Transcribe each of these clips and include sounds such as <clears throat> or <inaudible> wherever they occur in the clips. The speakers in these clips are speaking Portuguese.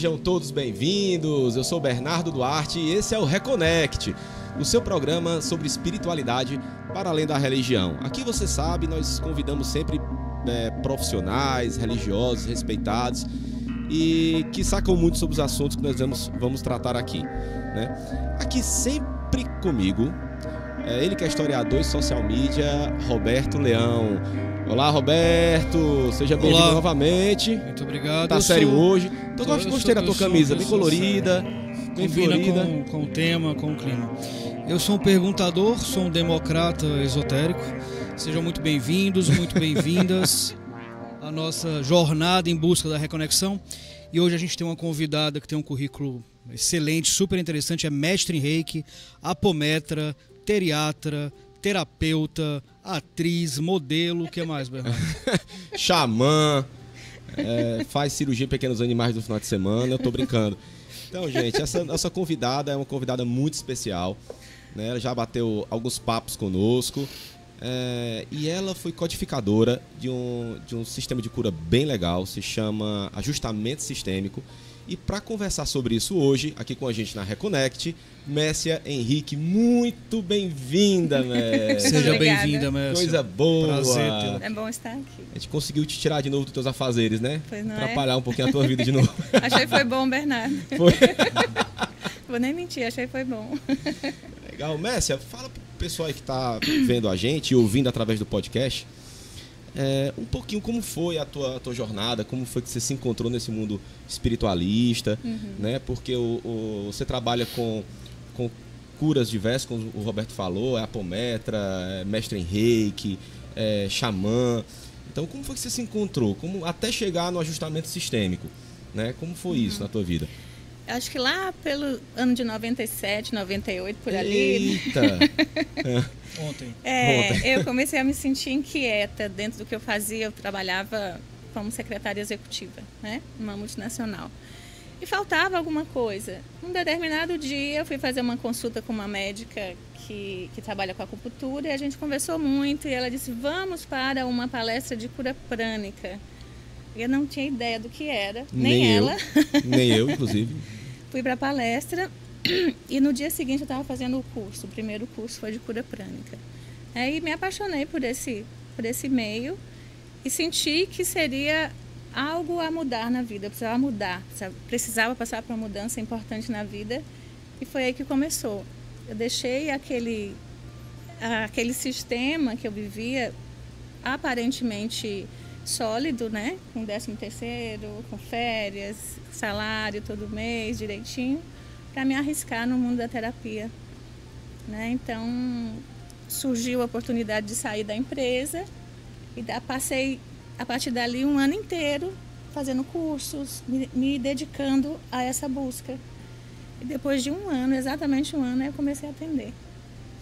Sejam todos bem-vindos. Eu sou Bernardo Duarte e esse é o Reconnect, o seu programa sobre espiritualidade para além da religião. Aqui você sabe, nós convidamos sempre é, profissionais, religiosos, respeitados e que sacam muito sobre os assuntos que nós vamos, vamos tratar aqui. Né? Aqui sempre comigo, é ele que é historiador e social media, Roberto Leão. Olá, Roberto. Seja bem-vindo novamente. Muito obrigado. Tá sério sou... hoje. Então, eu gostei da tua camisa, bem colorida, bem florida. Com, com o tema, com o clima. Eu sou um perguntador, sou um democrata esotérico. Sejam muito bem-vindos, muito bem-vindas <laughs> à nossa jornada em busca da reconexão. E hoje a gente tem uma convidada que tem um currículo excelente, super interessante, é mestre em reiki, apometra, teriatra, terapeuta, atriz, modelo, o que mais, Bernardo? <laughs> Xamã, é, faz cirurgia em pequenos animais no final de semana, eu tô brincando. Então, gente, essa nossa convidada é uma convidada muito especial. Né? Ela já bateu alguns papos conosco. É, e ela foi codificadora de um, de um sistema de cura bem legal, se chama ajustamento sistêmico. E para conversar sobre isso hoje, aqui com a gente na Reconnect, Messia Henrique, muito bem-vinda, <laughs> Messia. Seja bem-vinda, Messia. Coisa boa. Prazer, é bom estar aqui. A gente conseguiu te tirar de novo dos teus afazeres, né? Pois não é? Atrapalhar é? um pouquinho a tua vida de novo. <laughs> achei que foi bom, Bernardo. Foi. <laughs> Vou nem mentir, achei que foi bom. Legal. Messia, fala pro pessoal aí que está vendo a gente e ouvindo através do podcast é, um pouquinho como foi a tua, a tua jornada, como foi que você se encontrou nesse mundo espiritualista, uhum. né? Porque o, o, você trabalha com, com curas diversas, como o Roberto falou, é apometra, é mestre em reiki, é xamã. Então, como foi que você se encontrou? Como até chegar no ajustamento sistêmico, né? Como foi uhum. isso na tua vida? Acho que lá pelo ano de 97, 98, por ali. Eita! <laughs> Ontem. É, Ontem. eu comecei a me sentir inquieta dentro do que eu fazia. Eu trabalhava como secretária executiva, né? Numa multinacional. E faltava alguma coisa. Um determinado dia eu fui fazer uma consulta com uma médica que, que trabalha com acupuntura e a gente conversou muito e ela disse, vamos para uma palestra de cura prânica. Eu não tinha ideia do que era, nem, nem ela. Eu, nem eu, <laughs> inclusive. Fui para a palestra <clears throat> e no dia seguinte eu estava fazendo o curso. O primeiro curso foi de cura prânica. Aí me apaixonei por esse, por esse meio e senti que seria algo a mudar na vida. Eu precisava mudar, precisava passar por uma mudança importante na vida e foi aí que começou. Eu deixei aquele, aquele sistema que eu vivia aparentemente sólido, né? Com décimo terceiro, com férias, salário todo mês, direitinho para me arriscar no mundo da terapia. Né? Então, surgiu a oportunidade de sair da empresa e passei, a partir dali, um ano inteiro fazendo cursos, me, me dedicando a essa busca. E depois de um ano, exatamente um ano, eu comecei a atender.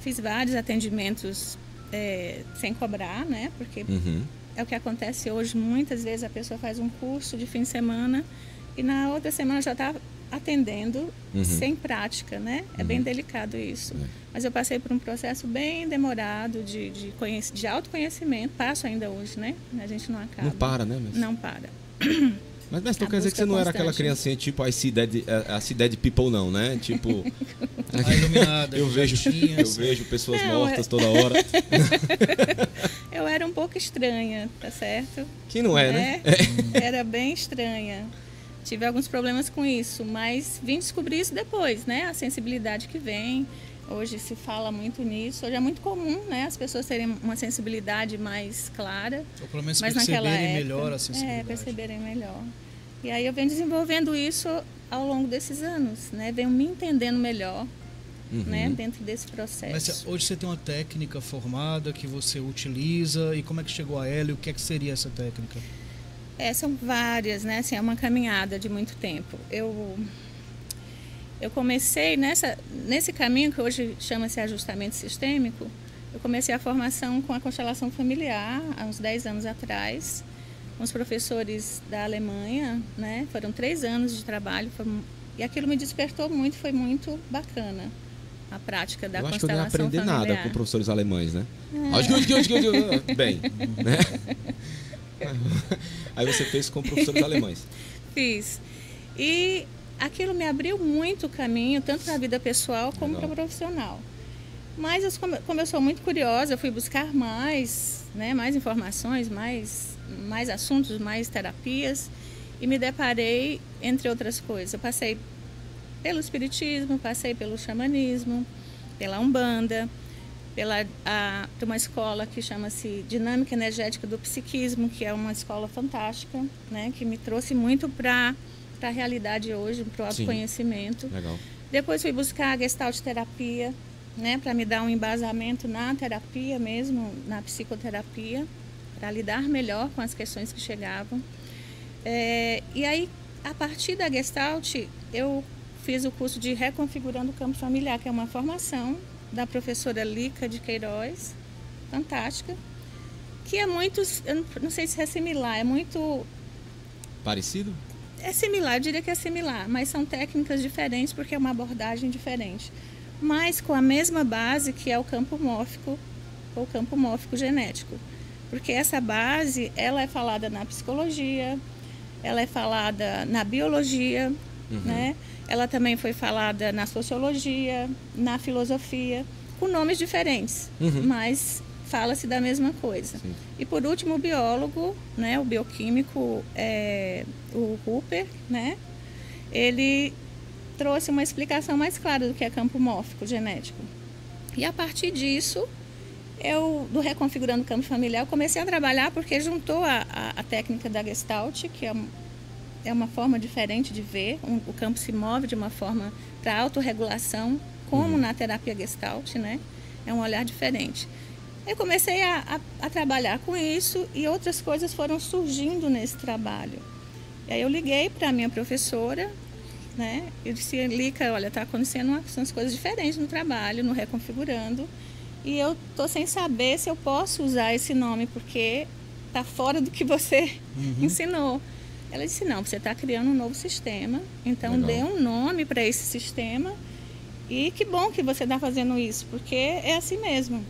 Fiz vários atendimentos é, sem cobrar, né? Porque uhum. É o que acontece hoje. Muitas vezes a pessoa faz um curso de fim de semana e na outra semana já está atendendo uhum. sem prática, né? É uhum. bem delicado isso. É. Mas eu passei por um processo bem demorado de, de, de autoconhecimento. Passo ainda hoje, né? A gente não acaba. Não para, né? Mas... Não para. <coughs> Mas, mas então quer dizer que você não era aquela criancinha tipo I see dead, I see dead people, não, né? <laughs> Tipo. A iluminada. eu, vejo, eu vejo pessoas não, mortas eu... toda hora. <laughs> eu era um pouco estranha, tá certo? Que não é, né? É. <laughs> Era bem estranha tive alguns problemas com isso, mas vim descobrir isso depois, né? A sensibilidade que vem. Hoje se fala muito nisso. Hoje é muito comum, né? As pessoas terem uma sensibilidade mais clara. Ou pelo menos mas perceberem época, melhor a é, sensibilidade. É, perceberem melhor. E aí eu venho desenvolvendo isso ao longo desses anos, né? Venho me entendendo melhor. Uhum. Né, dentro desse processo. Mas hoje você tem uma técnica formada que você utiliza e como é que chegou a ela e o que é que seria essa técnica? É, são várias, né? Assim, é uma caminhada de muito tempo. Eu, eu comecei nessa, nesse caminho que hoje chama-se ajustamento sistêmico, eu comecei a formação com a constelação familiar há uns 10 anos atrás, os professores da Alemanha, né? Foram três anos de trabalho foi, e aquilo me despertou muito, foi muito bacana a prática da eu acho que eu não aprender familiar. nada com professores alemães, né? É. Bem, né? <laughs> Aí você fez com professores alemães. <laughs> Fiz. E aquilo me abriu muito o caminho, tanto para a vida pessoal como para profissional. Mas eu, como eu sou muito curiosa, eu fui buscar mais, né, mais informações, mais, mais assuntos, mais terapias e me deparei, entre outras coisas, eu passei pelo espiritismo, passei pelo xamanismo, pela umbanda, pela a, uma escola que chama-se Dinâmica Energética do Psiquismo, que é uma escola fantástica, né, que me trouxe muito para a realidade hoje, para o autoconhecimento. Legal. Depois fui buscar a Gestalt terapia, né, para me dar um embasamento na terapia mesmo, na psicoterapia, para lidar melhor com as questões que chegavam. É, e aí, a partir da Gestalt, eu fiz o curso de Reconfigurando o Campo Familiar, que é uma formação da professora Lica de Queiroz, fantástica, que é muito, eu não sei se é similar, é muito... Parecido? É similar, eu diria que é similar, mas são técnicas diferentes porque é uma abordagem diferente mas com a mesma base que é o campo mórfico ou campo mórfico genético. Porque essa base, ela é falada na psicologia, ela é falada na biologia, uhum. né? Ela também foi falada na sociologia, na filosofia, com nomes diferentes, uhum. mas fala-se da mesma coisa. Sim. E por último, o biólogo, né, o bioquímico, é, o Hooper, né, ele trouxe uma explicação mais clara do que é campo mórfico genético. E a partir disso, eu, do Reconfigurando o Campo Familiar, comecei a trabalhar porque juntou a, a, a técnica da Gestalt, que é, é uma forma diferente de ver, um, o campo se move de uma forma para autorregulação, como uhum. na terapia Gestalt, né? É um olhar diferente. Eu comecei a, a, a, trabalhar com isso e outras coisas foram surgindo nesse trabalho. E aí eu liguei para a minha professora, né? Eu disse, Lica, olha, está acontecendo umas coisas diferentes no trabalho, no Reconfigurando, e eu tô sem saber se eu posso usar esse nome, porque está fora do que você <laughs> uhum. ensinou. Ela disse, não, você está criando um novo sistema, então Legal. dê um nome para esse sistema, e que bom que você está fazendo isso, porque é assim mesmo.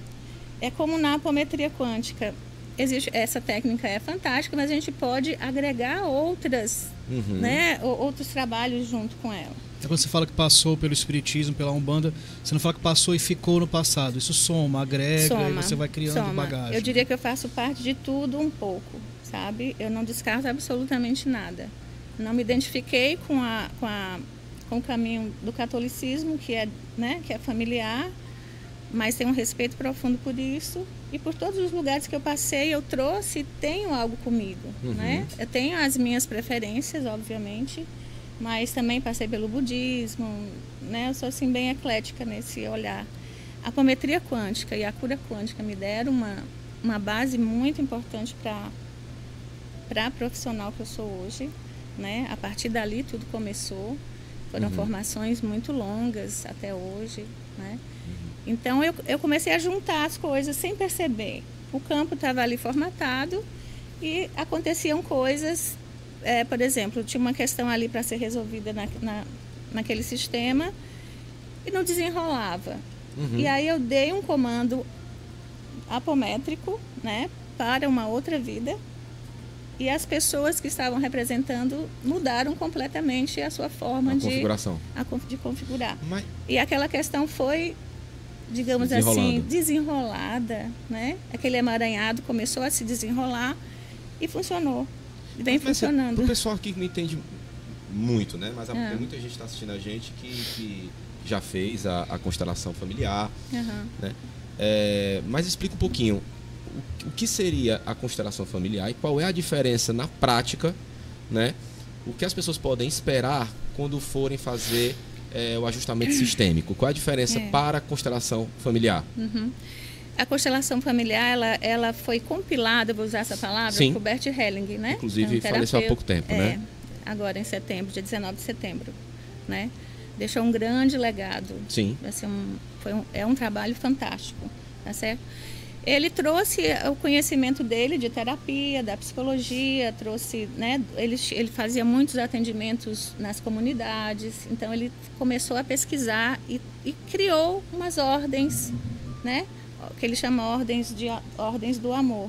É como na apometria quântica existe essa técnica é fantástica, mas a gente pode agregar outras, uhum. né, outros trabalhos junto com ela. É quando você fala que passou pelo espiritismo, pela umbanda, você não fala que passou e ficou no passado. Isso soma, agrega soma, e você vai criando soma. bagagem. Eu diria que eu faço parte de tudo um pouco, sabe? Eu não descarto absolutamente nada. Não me identifiquei com a, com a com o caminho do catolicismo, que é, né, que é familiar, mas tenho um respeito profundo por isso e por todos os lugares que eu passei eu trouxe tenho algo comigo uhum. né eu tenho as minhas preferências obviamente mas também passei pelo budismo né eu sou assim bem eclética nesse olhar a apometria quântica e a cura quântica me deram uma uma base muito importante para para a profissional que eu sou hoje né a partir dali tudo começou foram uhum. formações muito longas até hoje né então eu, eu comecei a juntar as coisas sem perceber. O campo estava ali formatado e aconteciam coisas, é, por exemplo, tinha uma questão ali para ser resolvida na, na, naquele sistema e não desenrolava. Uhum. E aí eu dei um comando apométrico né, para uma outra vida e as pessoas que estavam representando mudaram completamente a sua forma a de, configuração. A, de configurar. Mas... E aquela questão foi digamos assim, desenrolada, né? Aquele emaranhado começou a se desenrolar e funcionou. Vem Mas, funcionando. Para o pessoal aqui que não entende muito, né? Mas é. muita gente está assistindo a gente que, que já fez a, a constelação familiar, uhum. né? É, mas explica um pouquinho o, que seria a constelação familiar e qual é a diferença na prática, né? O que as pessoas podem esperar quando forem fazer é, o ajustamento sistêmico? Qual a diferença é. para a constelação familiar? Uhum. A constelação familiar, ela, ela foi compilada, vou usar essa palavra, Sim. por Bert Helling, né? Inclusive, é um faleceu há pouco tempo, né? é, Agora, em setembro, dia 19 de setembro, né? Deixou um grande legado. Sim. Assim, um, foi um, é um trabalho fantástico, tá certo? Ele trouxe o conhecimento dele de terapia, da psicologia, trouxe, né, ele, ele fazia muitos atendimentos nas comunidades, então ele começou a pesquisar e, e criou umas ordens, né, que ele chama ordens de ordens do amor.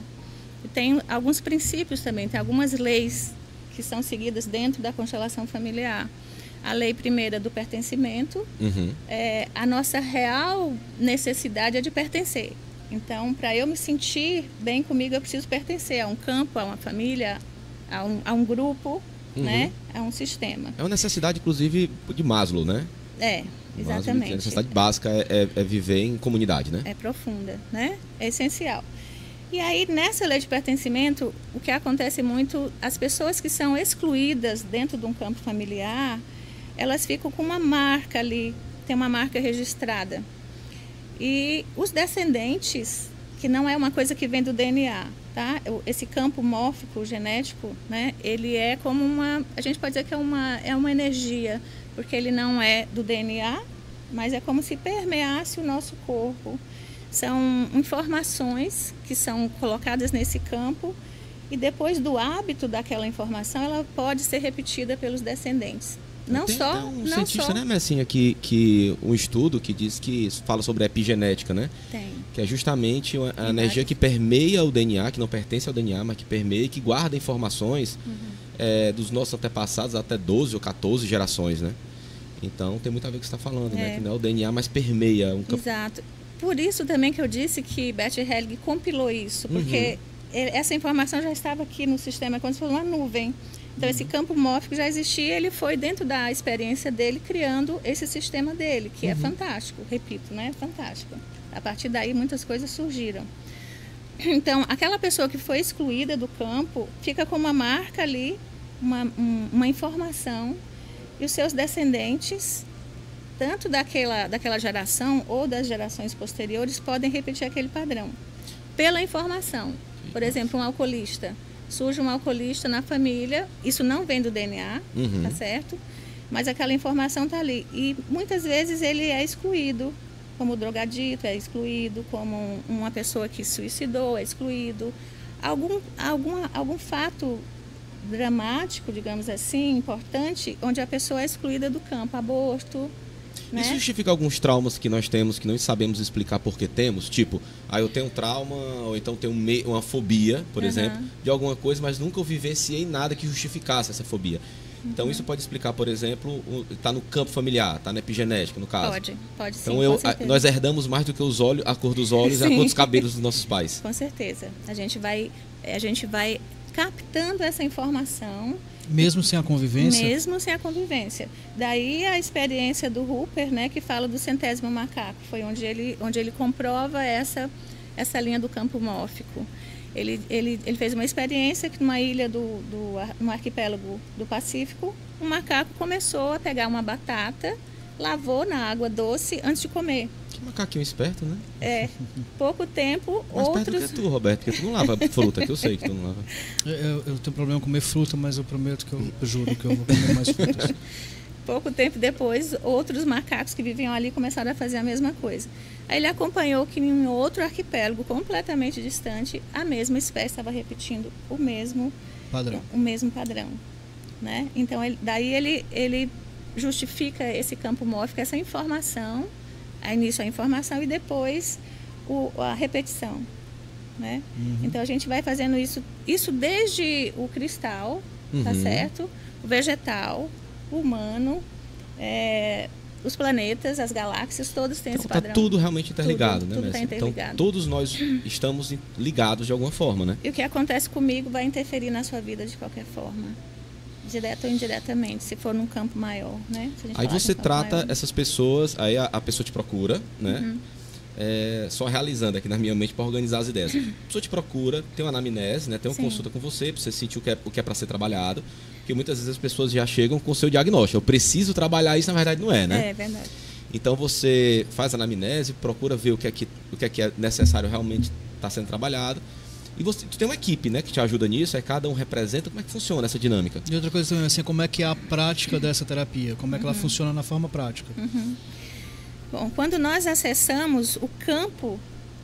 E tem alguns princípios também, tem algumas leis que são seguidas dentro da constelação familiar. A lei primeira do pertencimento, Uhum. é, a nossa real necessidade é de pertencer. Então, para eu me sentir bem comigo, eu preciso pertencer a um campo, a uma família, a um, a um grupo, Uhum. né? a um sistema. É uma necessidade, inclusive, de Maslow, né? É, Maslow, exatamente. A necessidade básica é, é- é viver em comunidade, né? é profunda, né? É essencial. E aí, nessa lei de pertencimento, o que acontece muito, as pessoas que são excluídas dentro de um campo familiar, elas ficam com uma marca ali, tem uma marca registrada. E os descendentes, que não é uma coisa que vem do DNA, tá? Esse campo mórfico genético, né? Ele é como uma, a gente pode dizer que é uma é uma energia, porque ele não é do DNA, mas é como se permeasse o nosso corpo. São informações que são colocadas nesse campo e depois do hábito daquela informação, ela pode ser repetida pelos descendentes. Não Tem só, um não cientista, só né, Messinha, que, que um estudo que diz que fala sobre epigenética, né? tem. Que é justamente a energia que permeia o DNA, que não pertence ao DNA, mas que permeia e que guarda informações Uhum. é, dos nossos antepassados até 12 ou 14 gerações, né? Então tem muito a ver com o que você está falando, né? É. Que não é o DNA, mas permeia um campo. Exato. Por isso também que eu disse que Bert Helling compilou isso, porque Uhum. essa informação já estava aqui no sistema quando se fosse uma nuvem. Então esse campo mórfico já existia, ele foi dentro da experiência dele criando esse sistema dele, que é Uhum. fantástico, repito, né? Fantástico. A partir daí muitas coisas surgiram. Então, aquela pessoa que foi excluída do campo fica com uma marca ali, uma, um- uma informação, e os seus descendentes, tanto daquela, daquela geração ou das gerações posteriores, podem repetir aquele padrão. Pela informação. Por exemplo, um alcoolista. Surge um alcoolista na família, isso não vem do DNA, Uhum. tá certo? Mas aquela informação está ali. E muitas vezes ele é excluído, como drogadito é excluído, como um- uma pessoa que suicidou é excluído. Algum, algum, algum fato dramático, digamos assim, importante, onde a pessoa é excluída do campo, aborto, né? Isso justifica alguns traumas que nós temos que não sabemos explicar por que temos? Tipo, ah, eu tenho um trauma, ou então tenho um uma fobia, por Aham. exemplo, de alguma coisa, mas nunca eu vivenciei nada que justificasse essa fobia. Então Uhum. isso pode explicar, por exemplo, está no campo familiar, está na epigenética, no caso. Pode, pode sim. Então eu, certeza. nós herdamos mais do que os olhos, a cor dos olhos e a Sim. cor dos cabelos dos nossos pais. <laughs> Com certeza. A gente vai, a gente vai captando essa informação Mesmo sem a convivência? mesmo sem a convivência. Daí a experiência do Hooper, né, que fala do centésimo macaco, foi onde ele, onde ele comprova essa, essa linha do campo mórfico. Ele, ele, ele fez uma experiência que numa ilha do, do no arquipélago do Pacífico, um macaco começou a pegar uma batata, lavou na água doce antes de comer. Que macaquinho esperto, né? É, pouco tempo, Mais outros que tu, Roberto, porque tu não lava fruta, que eu sei que tu não lava. Eu, eu- tenho problema com comer fruta, mas eu prometo que eu, eu juro que eu vou comer mais frutas. <laughs> Pouco tempo depois, outros macacos que viviam ali começaram a fazer a mesma coisa. Aí ele acompanhou que em outro arquipélago completamente distante, a mesma espécie estava repetindo o mesmo, Padrão. o mesmo padrão. Né? Então, ele- daí ele, ele justifica esse campo mórfico, essa informação, a início a informação e depois o, a repetição. Né? Uhum. Então a gente vai fazendo isso, isso desde o cristal, tá Uhum. certo? O vegetal, o humano, é, os planetas, as galáxias, todos têm Então esse tá padrão. tudo realmente interligado, Tudo, né, tudo tá? Então interligado. todos nós <clears throat> estamos ligados de alguma forma, né? E o que acontece comigo vai interferir na sua vida de qualquer forma. Direto ou indiretamente, se for num campo maior, né? Aí você trata maior. essas pessoas, aí a, a pessoa te procura, né? Uhum. É, só realizando aqui na minha mente para organizar as ideias. A pessoa te procura, tem uma anamnese, né? Tem uma Sim. consulta com você, para você sentir o que é, o que é para ser trabalhado. Porque muitas vezes as pessoas já chegam com o seu diagnóstico. Eu preciso trabalhar isso, na verdade não é, né? É verdade. Então você faz a anamnese, procura ver o que é que, o que, é, que é necessário realmente estar sendo trabalhado. E você tu tem uma equipe, né, que te ajuda nisso, aí cada um representa como é que funciona essa dinâmica. E outra coisa também, assim, como é que é a prática dessa terapia? Como é que ela Uhum. funciona na forma prática? Bom, quando nós acessamos o campo,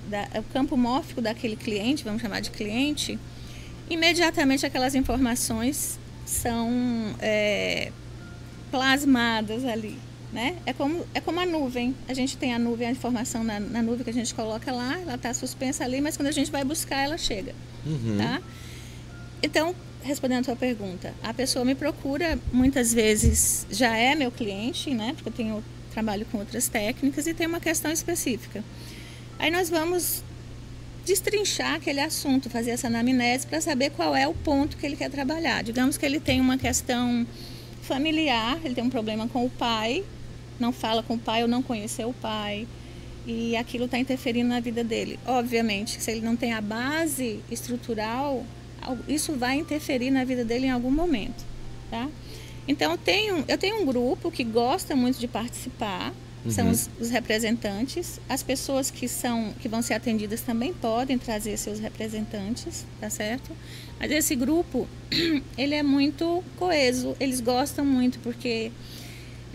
da, o campo mórfico daquele cliente, vamos chamar de cliente, imediatamente aquelas informações são é, plasmadas ali. Né? É, como, é como a nuvem. A gente tem a nuvem, a informação na, na nuvem que a gente coloca lá, ela está suspensa ali, mas quando a gente vai buscar, ela chega. Uhum. Tá? Então, respondendo a tua pergunta, a pessoa me procura muitas vezes, já é meu cliente, né? Porque eu tenho trabalho com outras técnicas e tem uma questão específica. Aí nós vamos destrinchar aquele assunto, fazer essa anamnese para saber qual é o ponto que ele quer trabalhar. Digamos que ele tem uma questão familiar, ele tem um problema com o pai, não fala com o pai ou não conheceu o pai, e aquilo está interferindo na vida dele. Obviamente, se ele não tem a base estrutural, isso vai interferir na vida dele em algum momento, tá? Então, eu tenho, eu tenho um grupo que gosta muito de participar, uhum. são os, os, representantes. As pessoas que, são, que vão ser atendidas também podem trazer seus representantes, tá certo? Mas esse grupo, <clears throat> ele é muito coeso, eles gostam muito porque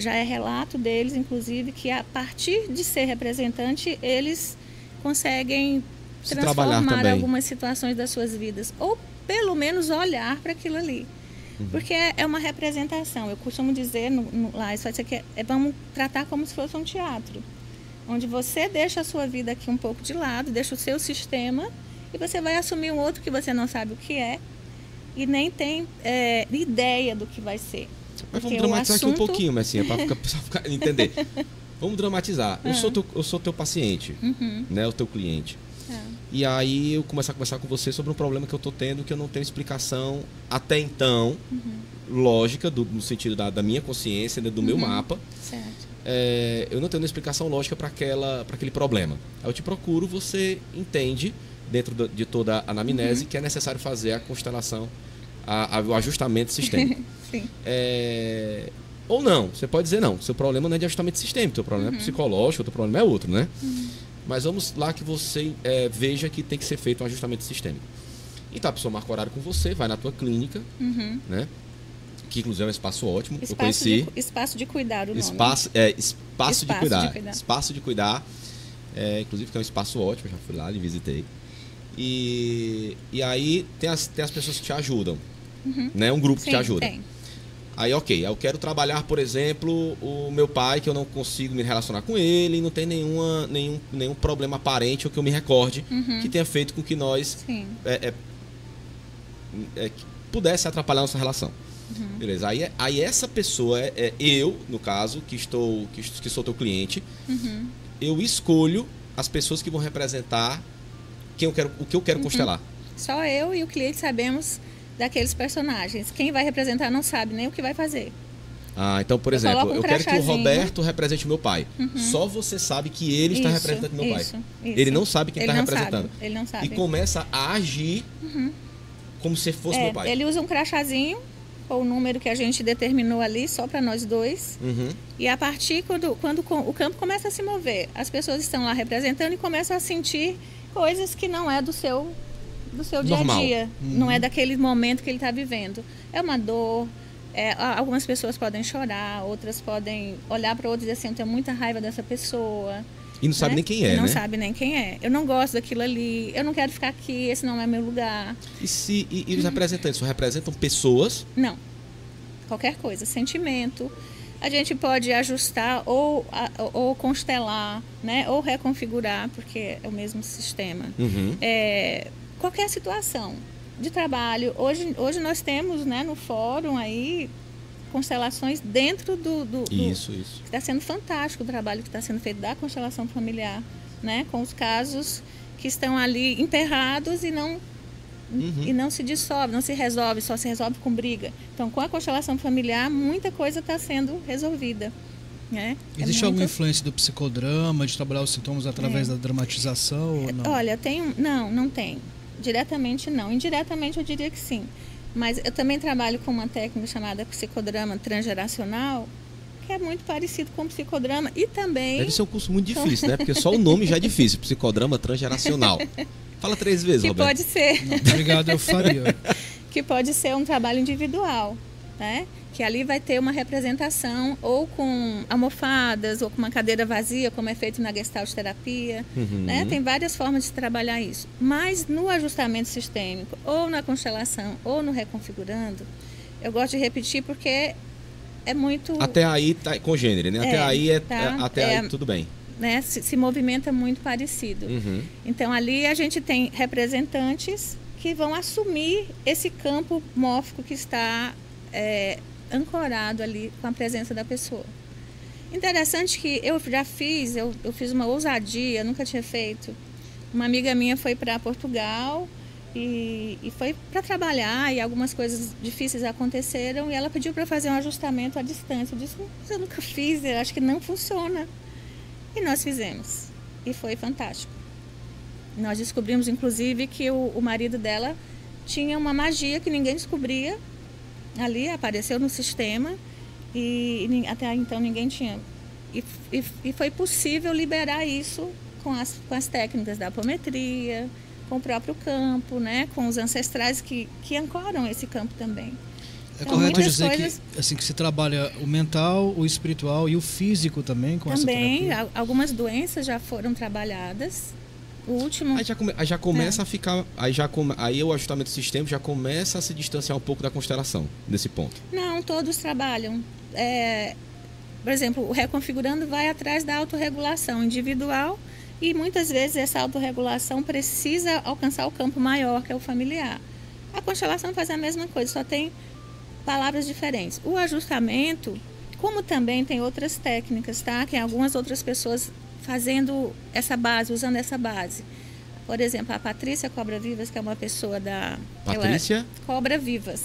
já é relato deles, inclusive, que a partir de ser representante, eles conseguem Se transformar algumas situações das suas vidas. Ou pelo menos olhar para aquilo ali. Uhum. Porque é, é, uma representação. Eu costumo dizer no, no, lá, isso aqui é, é, vamos tratar como se fosse um teatro. Onde você deixa a sua vida aqui um pouco de lado, deixa o seu sistema e você vai assumir um outro que você não sabe o que é e nem tem é, ideia do que vai ser. Mas vamos dramatizar assunto... aqui um pouquinho, Messinha, para ficar, <laughs> ficar, entender. vamos dramatizar. Eu, sou teu, eu sou teu paciente, uhum. né, o teu cliente. É. E aí eu começo a conversar com você sobre um problema que eu estou tendo que eu não tenho explicação até então, uhum. lógica, do, no sentido da, da minha consciência, né, do uhum. meu mapa. Certo. É, eu não tenho uma explicação lógica para aquele problema. Aí eu te procuro, você entende, dentro do, de toda a anamnese, uhum. que é necessário fazer a constelação, a, a, o ajustamento sistêmico. <laughs> Sim. É, ou não, você pode dizer não, seu problema não é de ajustamento sistêmico, seu problema é uhum. é psicológico, outro problema é outro, né? Uhum. Mas vamos lá que você é, veja que tem que ser feito um ajustamento sistêmico. Então a pessoa marca horário com você, vai na tua clínica, uhum. né? Que inclusive é um espaço ótimo. Espaço eu conheci. De, espaço de cuidar, o espaço, nome. É, espaço, espaço de, cuidar. de cuidar. Espaço de cuidar. É, inclusive que é um espaço ótimo, já fui lá e visitei. E, e aí tem as, tem as pessoas que te ajudam. Uhum. Né? Um grupo Sim, que te ajuda. Tem. Aí, ok, eu quero trabalhar, por exemplo, o meu pai, que eu não consigo me relacionar com ele, não tem nenhuma, nenhum, nenhum problema aparente ou que eu me recorde uhum. que tenha feito com que nós é, é, é, pudesse atrapalhar nossa relação. Uhum. Beleza. Aí, aí essa pessoa é, é, eu, no caso, que estou que, que sou teu cliente, uhum. eu escolho as pessoas que vão representar quem eu quero, o que eu quero uhum. constelar. Só eu e o cliente sabemos daqueles personagens. Quem vai representar não sabe nem o que vai fazer. Ah, então, por eu exemplo, um eu quero que o Roberto represente meu pai. Uhum. Só você sabe que ele está isso, representando meu pai. Isso, ele não sabe quem está representando. Sabe, ele não sabe. E começa a agir uhum. como se fosse é, meu pai. Ele usa um crachazinho ou o número que a gente determinou ali só para nós dois. Uhum. E a partir quando, quando o campo começa a se mover, as pessoas estão lá representando e começam a sentir coisas que não é do seu do seu dia a dia, uhum. não é daquele momento que ele está vivendo. É uma dor. É, algumas pessoas podem chorar, outras podem olhar para outros e dizer assim, eu tenho muita raiva dessa pessoa. E não sabe né? nem quem é, não né? sabe nem quem é. Eu não gosto daquilo ali, eu não quero ficar aqui, esse não é meu lugar. E, se, e, e os representantes representam pessoas? Não. Qualquer coisa, sentimento. A gente pode ajustar ou, ou constelar, né? ou reconfigurar, porque é o mesmo sistema. Uhum. É, qualquer situação de trabalho. Hoje, hoje nós temos né, no fórum aí constelações dentro do. do, do isso, isso. Está sendo fantástico o trabalho que está sendo feito da constelação familiar, né? Com os casos que estão ali enterrados e não. Uhum. E não se dissolve, não se resolve, só se resolve com briga. Então, com a constelação familiar, muita coisa está sendo resolvida. Né? É Existe é muito... alguma influência do psicodrama, de trabalhar os sintomas através é. da dramatização? Olha, tem. Não, não tem. Diretamente não. Indiretamente eu diria que sim. Mas eu também trabalho com uma técnica chamada psicodrama transgeracional, que é muito parecido com psicodrama e também. Deve ser um curso muito difícil, né? Porque só o nome já é difícil, psicodrama transgeracional. Fala três vezes, que Roberto. Pode ser. Não, obrigado, eu faria. <laughs> que pode ser um trabalho individual, né? Que ali vai ter uma representação ou com almofadas ou com uma cadeira vazia, como é feito na gestalt terapia. Uhum. Né? Tem várias formas de trabalhar isso. Mas no ajustamento sistêmico, ou na constelação, ou no reconfigurando, eu gosto de repetir porque é muito. Até aí tá congênere, né? Até é, aí é, tá, é até é, aí tudo bem. Né? Se, se movimenta muito parecido. Uhum. Então ali a gente tem representantes que vão assumir esse campo mórfico que está é, ancorado ali com a presença da pessoa. Interessante que eu já fiz, eu, eu fiz uma ousadia, nunca tinha feito. Uma amiga minha foi para Portugal e, e foi para trabalhar e algumas coisas difíceis aconteceram e ela pediu para fazer um ajustamento à distância. Eu disse, eu nunca fiz, eu acho que não funciona. E nós fizemos. E foi fantástico. Nós descobrimos, inclusive, que o, o marido dela tinha uma magia que ninguém descobria ali, apareceu no sistema e, e até então ninguém tinha. E, e, e, foi possível liberar isso com as, com as técnicas da apometria, com o próprio campo, né? com os ancestrais que, que ancoram esse campo também. É então, correto dizer coisas... que, assim, que se trabalha o mental, o espiritual e o físico também com também, essa terapia? algumas doenças já foram trabalhadas. O último... Aí já, come, aí já começa é. a ficar... Aí, já come, aí o ajustamento do sistema já começa a se distanciar um pouco da constelação, nesse ponto. Não, todos trabalham. É, por exemplo, o reconfigurando vai atrás da autorregulação individual e muitas vezes essa autorregulação precisa alcançar o campo maior, que é o familiar. A constelação faz a mesma coisa, só tem palavras diferentes. O ajustamento, como também tem outras técnicas, tá? Que algumas outras pessoas fazendo essa base, usando essa base. Por exemplo, a Patrícia Cobra Vivas, que é uma pessoa da. Patrícia? Cobra Vivas.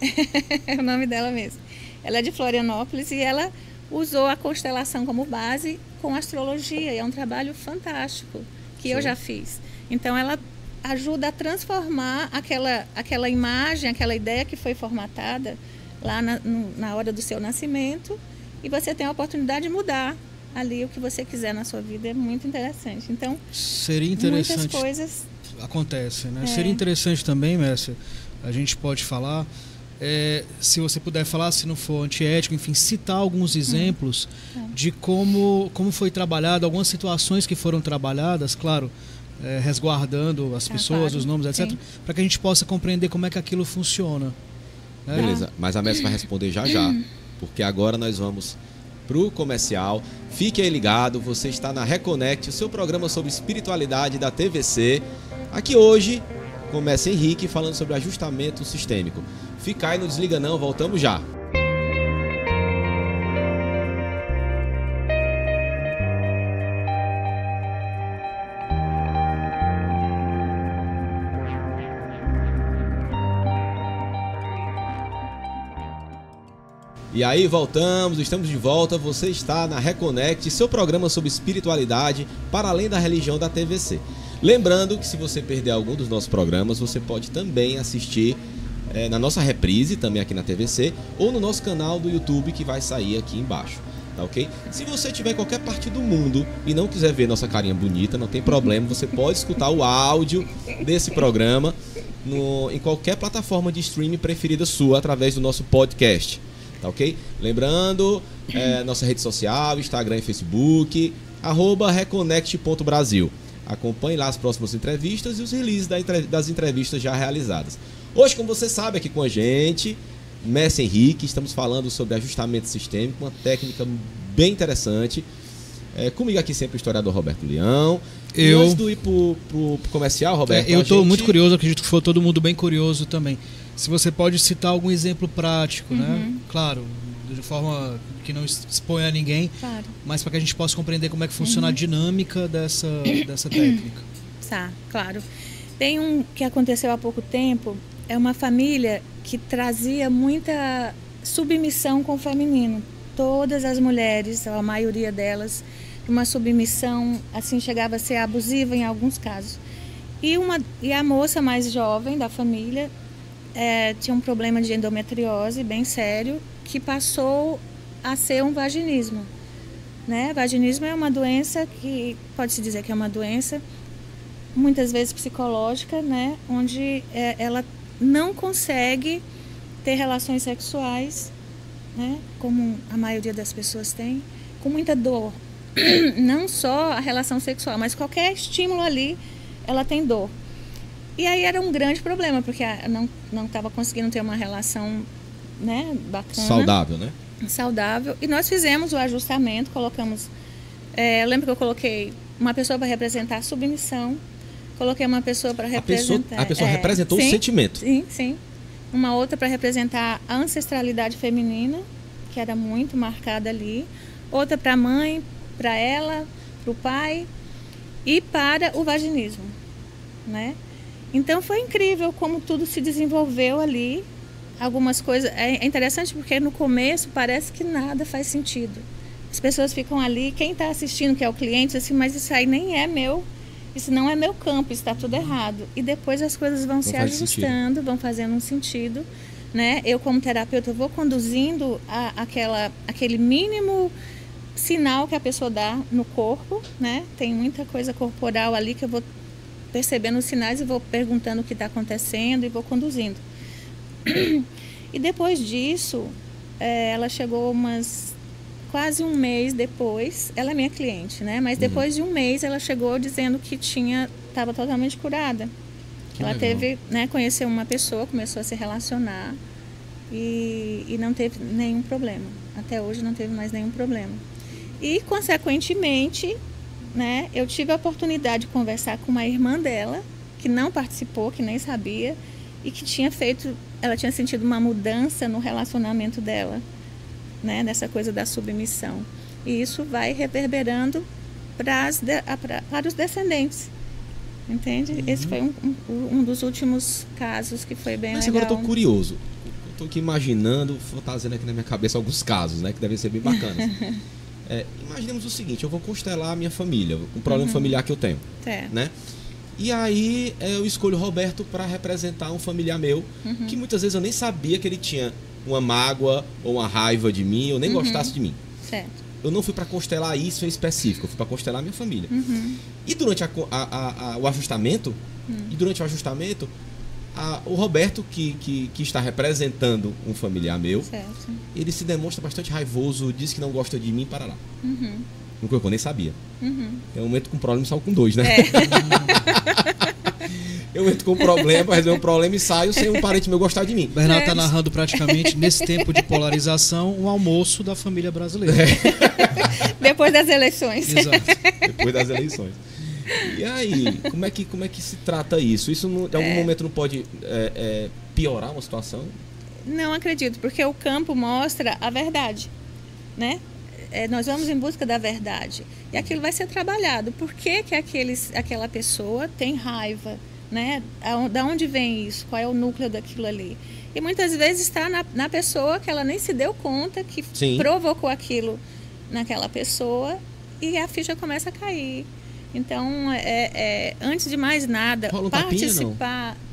<laughs> é o nome dela mesmo. Ela é de Florianópolis e ela usou a constelação como base com astrologia e é um trabalho fantástico que Sim. eu já fiz. Então ela ajuda a transformar aquela, aquela imagem, aquela ideia que foi formatada lá na, na hora do seu nascimento e você tem a oportunidade de mudar ali o que você quiser na sua vida. É muito interessante. Então, seria interessante. Muitas coisas acontecem, né? É. Seria interessante também, Messi, a gente pode falar é, se você puder falar, se não for antiético, enfim, citar alguns hum. exemplos hum. de como, como foi trabalhado, algumas situações que foram trabalhadas, claro, é, resguardando as ah, pessoas, claro. os nomes, etc., para que a gente possa compreender como é que aquilo funciona. Né? Beleza, mas a Messi vai responder já já, porque agora nós vamos para o comercial. Fique aí ligado, você está na Reconnect, o seu programa sobre espiritualidade da TVC. Aqui hoje começa Henrique falando sobre ajustamento sistêmico. Fica aí, não desliga não, voltamos já. E aí, voltamos, estamos de volta. Você está na Reconnect, seu programa sobre espiritualidade para além da religião da TVC. Lembrando que se você perder algum dos nossos programas, você pode também assistir é, na nossa reprise, também aqui na TVC, ou no nosso canal do YouTube que vai sair aqui embaixo. Tá ok? Se você estiver em qualquer parte do mundo e não quiser ver nossa carinha bonita, não tem problema, você pode escutar o áudio desse programa no, em qualquer plataforma de streaming preferida sua através do nosso podcast. Tá ok? Lembrando, é, nossa rede social, Instagram e Facebook, arroba reconnect.brasil. Acompanhe lá as próximas entrevistas e os releases das entrevistas já realizadas. Hoje, como você sabe, aqui com a gente, Messi Henrique, estamos falando sobre ajustamento sistêmico, uma técnica bem interessante. É, comigo aqui sempre o historiador Roberto Leão. Eu... E antes do ir pro, pro, pro comercial, Roberto. É, eu estou gente... muito curioso, acredito que foi todo mundo bem curioso também. Se você pode citar algum exemplo prático, né? uhum. né? Claro, de forma que não exponha a ninguém, claro. mas para que a gente possa compreender como é que funciona uhum. a dinâmica dessa, dessa técnica. <coughs> Tá, claro. Tem um que aconteceu há pouco tempo, é uma família que trazia muita submissão com o feminino. Todas as mulheres, a maioria delas, uma submissão, assim, chegava a ser abusiva em alguns casos. E, uma, e a moça mais jovem da família é, tinha um problema de endometriose bem sério, que passou a ser um vaginismo. Né? Vaginismo é uma doença que, pode-se dizer que é uma doença, muitas vezes psicológica, né? onde é, ela não consegue ter relações sexuais, né, como a maioria das pessoas tem, com muita dor. <coughs> Não só a relação sexual, mas qualquer estímulo ali, ela tem dor. E aí era um grande problema, porque não não estava conseguindo ter uma relação, né, bacana. Saudável, né? Saudável. E nós fizemos o ajustamento, colocamos. É, eu lembro que eu coloquei uma pessoa para representar a submissão, Coloquei uma pessoa para representar. A pessoa, a pessoa é, representou sim, o sentimento. Sim, sim. Uma outra para representar a ancestralidade feminina, que era muito marcada ali. Outra para a mãe, para ela, para o pai e para o vaginismo, né? Então foi incrível como tudo se desenvolveu ali. Algumas coisas é interessante porque no começo parece que nada faz sentido. As pessoas ficam ali, quem está assistindo, que é o cliente, assim, mas isso aí nem é meu, isso não é meu campo, está tudo errado. E depois as coisas vão não se ajustando, sentido. vão fazendo um sentido. Né? Eu, como terapeuta, vou conduzindo a, aquela, aquele mínimo sinal que a pessoa dá no corpo. Né? Tem muita coisa corporal ali que eu vou percebendo os sinais e vou perguntando o que está acontecendo e vou conduzindo. <clears throat> E depois disso, é, ela chegou umas quase um mês depois, ela é minha cliente, né? Mas uhum. depois uhum. de um mês ela chegou dizendo que tinha estava totalmente curada. Que ela legal. teve, né, conheceu uma pessoa, começou a se relacionar e, e não teve nenhum problema. Até hoje não teve mais nenhum problema. E consequentemente, né, eu tive a oportunidade de conversar com uma irmã dela que não participou, que nem sabia e que tinha feito, ela tinha sentido uma mudança no relacionamento dela né, nessa coisa da submissão. E isso vai reverberando para, para, os descendentes. Entende? Uhum. Esse foi um, um, um, dos últimos casos que foi bem Mas legal. agora eu tô curioso. Estou aqui imaginando, fazendo aqui na minha cabeça alguns casos, né? Que devem ser bem bacanas. <laughs> é, imaginemos o seguinte, eu vou constelar a minha família, um problema uhum. familiar que eu tenho. É. Né? E aí é, eu escolho o Roberto para representar um familiar meu, uhum. que muitas vezes eu nem sabia que ele tinha uma mágoa ou uma raiva de mim, ou nem uhum. gostasse de mim. Certo. Eu não fui para constelar isso em específico, eu fui para constelar minha família. Uhum. E durante a, a, a, o ajustamento, uhum. e durante o ajustamento, o Roberto, que, que, que, está representando um familiar meu, certo. ele se demonstra bastante raivoso, diz que não gosta de mim, para lá. Uhum. No que eu nem sabia. Uhum. Tem um momento com problema e salgo com dois, né? É. <laughs> eu entro com um problema, resolver um problema e saio sem um parente meu gostar de mim. Bernardo está é. narrando praticamente, nesse tempo de polarização, um almoço da família brasileira. É. <laughs> Depois das eleições. Exato. Depois das eleições. E aí, como é que, como é que se trata isso? Isso de algum é. momento não pode é, é, piorar uma situação? Não acredito, porque o campo mostra a verdade, né? É, nós vamos em busca da verdade e aquilo vai ser trabalhado. Por que, que aqueles, aquela pessoa tem raiva? né? Da onde vem isso? Qual é o núcleo daquilo ali? E muitas vezes está na, na pessoa que ela nem se deu conta que Sim. provocou aquilo naquela pessoa e a ficha começa a cair. Então, é, é antes de mais nada, um participar tapinha,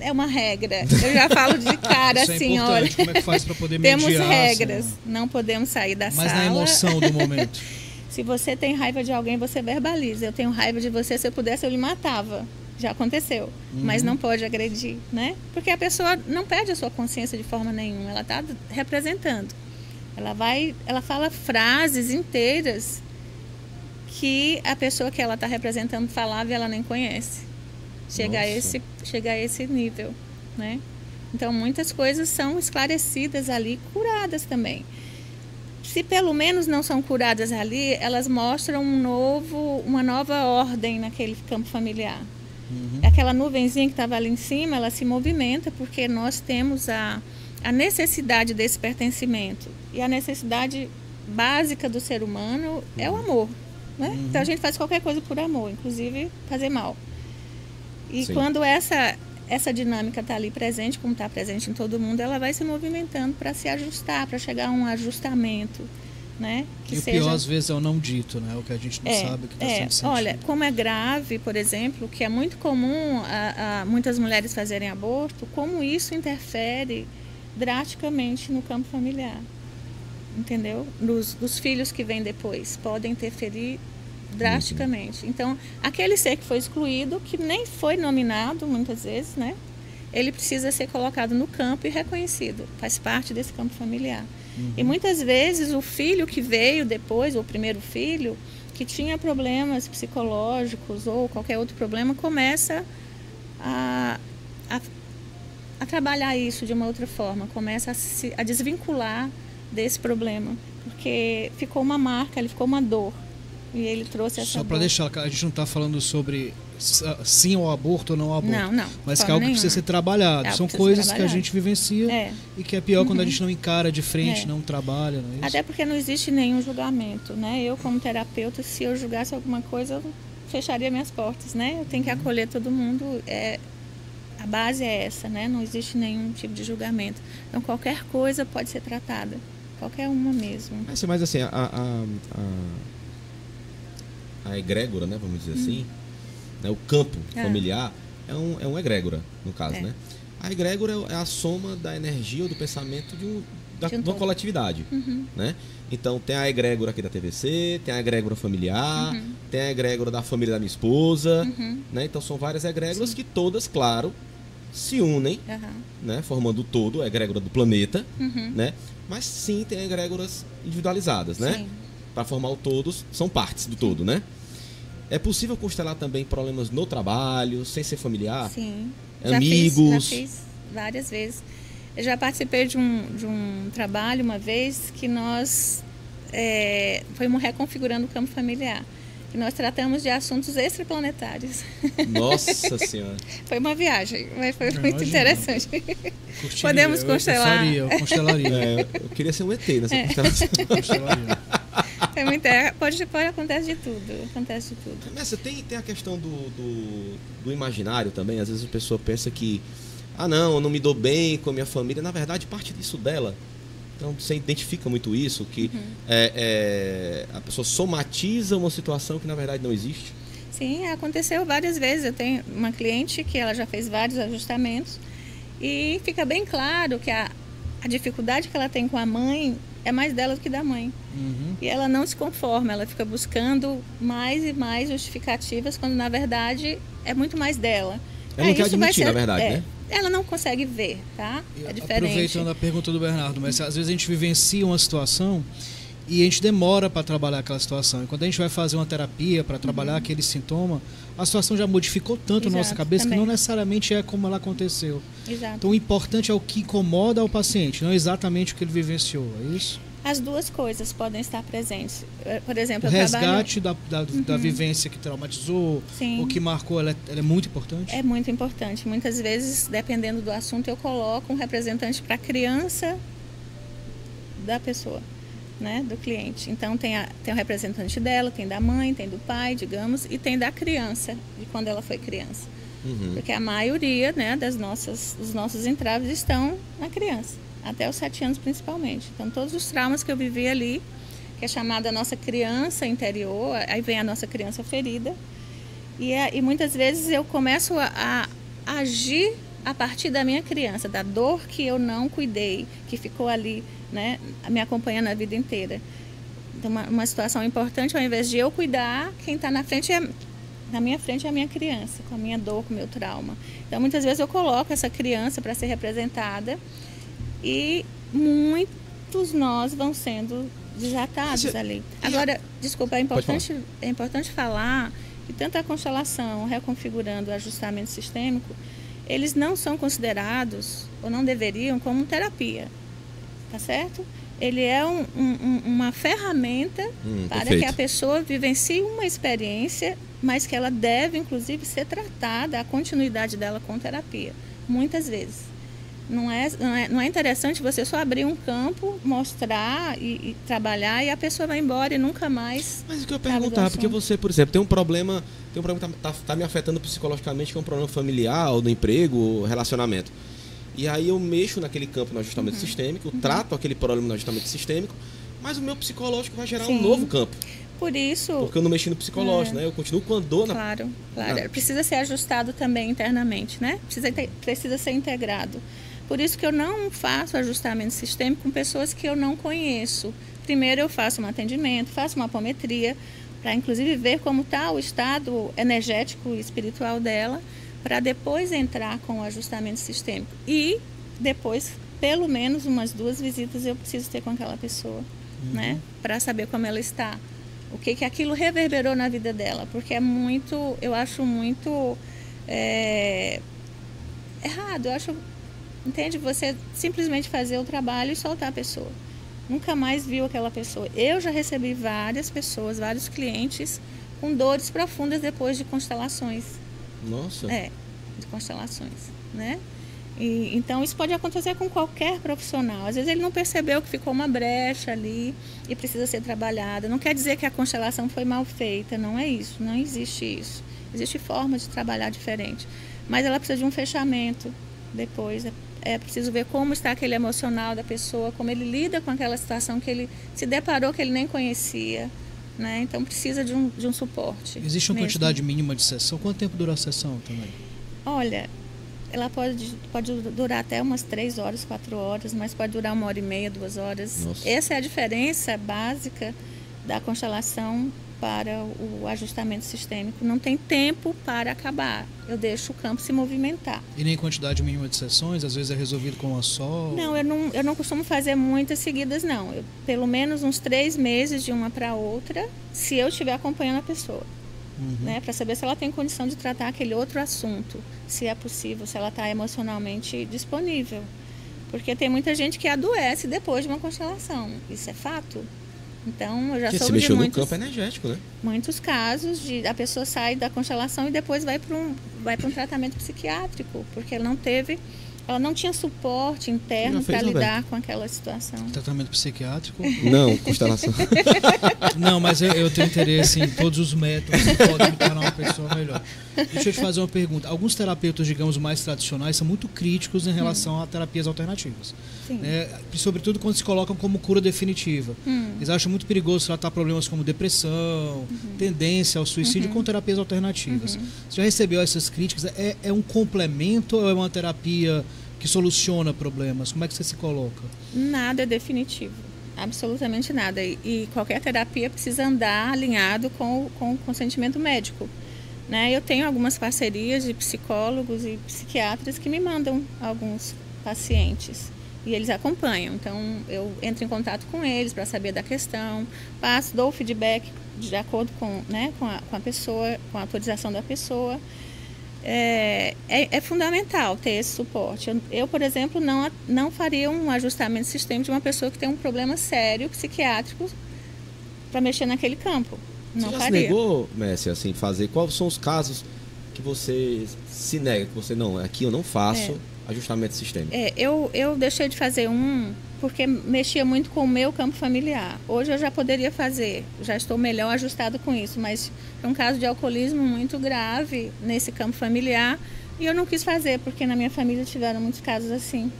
é uma regra. Eu já falo de cara <laughs> Isso é assim, olha. Como é que faz para poder Temos mediar, regras, assim, não podemos sair da Mas sala. Mas na emoção do momento. <laughs> Se você tem raiva de alguém, você verbaliza. Eu tenho raiva de você, se eu pudesse, eu lhe matava já aconteceu, uhum. mas não pode agredir, né? Porque a pessoa não perde a sua consciência de forma nenhuma, ela está representando. Ela vai, ela fala frases inteiras que a pessoa que ela está representando falava e ela nem conhece. Chega a esse, chega a esse nível, né? Então muitas coisas são esclarecidas ali, curadas também. Se pelo menos não são curadas ali, elas mostram um novo, uma nova ordem naquele campo familiar. Uhum. Aquela nuvenzinha que estava ali em cima, ela se movimenta porque nós temos a, a necessidade desse pertencimento. E a necessidade básica do ser humano uhum. é o uhum. amor. Né? Uhum. Então a gente faz qualquer coisa por amor, inclusive fazer mal. E Sim. quando essa, essa dinâmica está ali presente, como está presente em todo mundo, ela vai se movimentando para se ajustar, para chegar a um ajustamento né? Que e o seja... pior às vezes é o não dito, né? O que a gente não é, sabe que está é. sendo Olha, como é grave, por exemplo, que é muito comum a, a, muitas mulheres fazerem aborto, como isso interfere drasticamente no campo familiar, entendeu? Nos, dos filhos que vêm depois podem interferir drasticamente. Uhum. Então, aquele ser que foi excluído, que nem foi nominado muitas vezes, né? Ele precisa ser colocado no campo e reconhecido, faz parte desse campo familiar. Uhum. E muitas vezes o filho que veio depois, ou o primeiro filho, que tinha problemas psicológicos ou qualquer outro problema, começa a, a, a trabalhar isso de uma outra forma, começa a, se, a desvincular desse problema, porque ficou uma marca, ele ficou uma dor. E ele trouxe essa Só para deixar, a gente não está falando sobre s- sim ao aborto ou não ao aborto. Não, não. Mas que é algo que precisa nenhuma. ser trabalhado. É São coisas que a gente vivencia É. e que é pior quando a gente não encara de frente, É. não trabalha, não é? Até porque não existe nenhum julgamento, né? Eu, como terapeuta, se eu julgasse alguma coisa, eu fecharia minhas portas, né? Eu tenho que Uhum. acolher todo mundo. É, a base é essa, né? Não existe nenhum tipo de julgamento. Então, qualquer coisa pode ser tratada. Qualquer uma mesmo. Mas, mas assim, a, a, a, a egrégora, né, vamos dizer assim, né, o campo Ah. familiar é um, é um egrégora, no caso, É. né? A egrégora é a soma da energia ou do pensamento de, um, da, De um de uma todo. coletividade, Uhum. né? Então tem a egrégora aqui da TVC, tem a egrégora familiar, Uhum. tem a egrégora da família da minha esposa, Uhum. né? Então são várias egrégoras que todas, claro, se unem, né? Formando o todo, a egrégora do planeta, Uhum. né? Mas sim tem egrégoras individualizadas, né? Para formar o todos, são partes do todo, né? É possível constelar também problemas no trabalho, sem ser familiar? Sim. Amigos. Já fiz, já fiz várias vezes. Eu já participei de um, de um trabalho uma vez que nós é, fomos reconfigurando o campo familiar. E nós tratamos de assuntos extraplanetários. Nossa <laughs> senhora. Foi uma viagem, mas foi Eu muito imagino. interessante. Curtiria, Podemos constelar. Eu, faria, eu constelaria. É, eu queria ser um ET nessa É. constelação. <laughs> constelaria. Foi muito, é, pode, pode acontecer de tudo. Acontece de tudo. Mas tem, tem a questão do, do, do imaginário também. Às vezes a pessoa pensa que, ah não, eu não me dou bem com a minha família. Na verdade, parte disso dela. Então você identifica muito isso, que Uhum. é, é, a pessoa somatiza uma situação que na verdade não existe. Sim, aconteceu várias vezes. Eu tenho uma cliente que ela já fez vários ajustamentos e fica bem claro que a, a dificuldade que ela tem com a mãe é mais dela do que da mãe. Uhum. E ela não se conforma, ela fica buscando mais e mais justificativas, quando na verdade é muito mais dela. Ela não quer isso vai admitir, na verdade, é, né? Ela não consegue ver, tá? É diferente. Aproveitando a pergunta do Bernardo, mas às vezes a gente vivencia uma situação e a gente demora para trabalhar aquela situação. E quando a gente vai fazer uma terapia para trabalhar aquele sintoma, a situação já modificou tanto a nossa Uhum. Exato, cabeça também. que não necessariamente é como ela aconteceu. Exato. Então o importante é o que incomoda ao paciente, não exatamente o que ele vivenciou, é isso? As duas coisas podem estar presentes. Eh, Por exemplo, O eu trabalho... resgate da, da, da vivência que traumatizou, Sim. o que marcou, ela é, ela é muito importante? É muito importante. Muitas vezes, dependendo do assunto, eu coloco um representante para a criança da pessoa, né, do cliente. Então tem, a, tem o representante dela, tem da mãe, tem do pai, digamos, e tem da criança, de quando ela foi criança. Uhum. Porque a maioria, né, das nossas, dos nossos entraves estão na criança, até os sete anos principalmente. Então todos os traumas que eu vivi ali, que é chamada nossa criança interior, aí vem a nossa criança ferida, e, é- e muitas vezes eu começo a, a agir a partir da minha criança, da dor que eu não cuidei, que ficou ali, né, me acompanhando a vida inteira. Então, uma, uma situação importante, ao invés de eu cuidar, quem está na frente é na minha frente é a minha criança, com a minha dor, com o meu trauma. Então, muitas vezes eu coloco essa criança para ser representada e muitos nós vão sendo desatados Mas, ali. Agora, desculpa, é importante, é importante falar que tanto a constelação, reconfigurando o ajustamento sistêmico, eles não são considerados, ou não deveriam, como terapia. Tá certo? Ele é um- um- uma ferramenta Hum, para perfeito. que a pessoa vivencie uma experiência, mas que ela deve, inclusive, ser tratada, a continuidade dela com terapia, muitas vezes. Não é, não é, não é interessante você só abrir um campo, mostrar e, e trabalhar e a pessoa vai embora e nunca mais. Mas o que eu perguntar, porque você, por exemplo, tem um problema, tem um problema que tá, tá- tá me afetando psicologicamente, que é um problema familiar, ou do emprego, ou relacionamento. E aí eu mexo naquele campo no ajustamento Uhum. sistêmico, trato aquele problema no ajustamento sistêmico, mas o meu psicológico vai gerar um Sim. novo campo. Por isso, Porque eu não mexi no psicológico, É. né? Eu continuo com a dor na. Claro, claro. Ah. Precisa ser ajustado também internamente, né? Precisa, precisa ser integrado. Por isso que eu não faço ajustamento sistêmico com pessoas que eu não conheço. Primeiro eu faço um atendimento, faço uma apometria, para inclusive ver como está o estado energético e espiritual dela, para depois entrar com o ajustamento sistêmico. E depois, pelo menos umas duas visitas eu preciso ter com aquela pessoa, né? Para saber como ela está o que que aquilo reverberou na vida dela, porque é muito, eu acho muito é, errado, eu acho, entende? Você simplesmente fazer o trabalho e soltar a pessoa. nunca mais viu aquela pessoa. Eu já recebi várias pessoas, vários clientes com dores profundas depois de constelações. Nossa. É, de constelações, né? E, então isso pode acontecer com qualquer profissional. Às vezes ele não percebeu que ficou uma brecha ali e precisa ser trabalhada. Não quer dizer que a constelação foi mal feita, não é isso, não existe isso. Existe forma de trabalhar diferente, mas ela precisa de um fechamento depois. É, preciso ver como está aquele emocional da pessoa, como ele lida com aquela situação que ele se deparou que ele nem conhecia. Né? Então precisa de um, de um suporte. Existe uma mesmo. quantidade mínima de sessão? Quanto tempo dura a sessão também? Olha, ela pode, pode durar até umas três horas, quatro horas, mas pode durar uma hora e meia, duas horas. Nossa. Essa é a diferença básica da constelação para o ajustamento sistêmico. Não tem tempo para acabar. Eu deixo o campo se movimentar. E nem quantidade mínima de sessões? Às vezes é resolvido com uma só? Não, eu não, eu não costumo fazer muitas seguidas, não. Eu, pelo menos uns três meses de uma para outra, se eu estiver acompanhando a pessoa uhum. né, para saber se ela tem condição de tratar aquele outro assunto, se é possível, se ela está emocionalmente disponível. Porque tem muita gente que adoece depois de uma constelação, isso é fato. Então, eu já Porque soube de muitos, no campo energético, né? muitos casos de a pessoa sai da constelação e depois vai para um, vai um tratamento psiquiátrico, porque ela não teve ela não tinha suporte interno para lidar com aquela situação. Tratamento psiquiátrico? <laughs> Não, constelação. não, mas eu, eu, tenho interesse em todos os métodos que podem tornar uma pessoa melhor. Deixa eu te fazer uma pergunta. Alguns terapeutas, digamos, mais tradicionais são muito críticos em relação hum. a terapias alternativas. Sim. Né? Sobretudo quando se colocam como cura definitiva. Hum. Eles acham muito perigoso tratar problemas como depressão, uhum. tendência ao suicídio uhum. com terapias alternativas. Uhum. Você já recebeu essas críticas? É, é um complemento ou é uma terapia que soluciona problemas? Como é que você se coloca? Nada é definitivo. Absolutamente nada. E, qualquer terapia precisa andar alinhado com, com o consentimento médico. Né? Eu tenho algumas parcerias de psicólogos e psiquiatras que me mandam alguns pacientes e eles acompanham. Então eu entro em contato com eles para saber da questão, passo, dou o feedback de acordo com, né, com, a, com a pessoa, com a autorização da pessoa é, é, é, fundamental ter esse suporte. Eu, eu, por exemplo, não, não faria um ajustamento sistêmico de uma pessoa que tem um problema sério psiquiátrico para mexer naquele campo. Não você já faria. se negou, Messi, assim, fazer? Quais são os casos que você se nega, que você não, aqui eu não faço é. ajustamento sistêmico? É, eu, eu deixei de fazer um porque mexia muito com o meu campo familiar. Hoje eu já poderia fazer, já estou melhor ajustado com isso, mas é um caso de alcoolismo muito grave nesse campo familiar e eu não quis fazer porque na minha família tiveram muitos casos assim.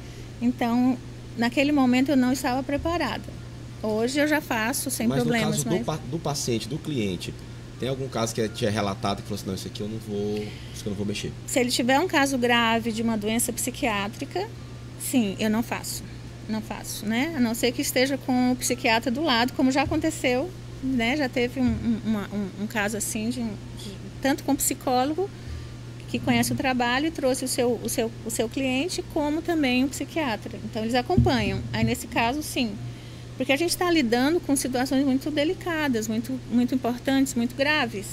Então, naquele momento eu não estava preparada. Hoje eu já faço sem mas problemas. No caso mas... do, do paciente, do cliente, tem algum caso que tinha relatado que falou assim, não, isso aqui eu não vou, isso eu não vou mexer? Se ele tiver um caso grave de uma doença psiquiátrica, sim, eu não faço não faço, né? A não ser que esteja com o psiquiatra do lado, como já aconteceu, né? Já teve um, uma, um, um caso assim, de, de, tanto com psicólogo que conhece o trabalho e trouxe o seu, o seu, o seu cliente, como também o psiquiatra. Então, eles acompanham. Aí, nesse caso, sim. Porque a gente está lidando com situações muito delicadas, muito, muito importantes, muito graves.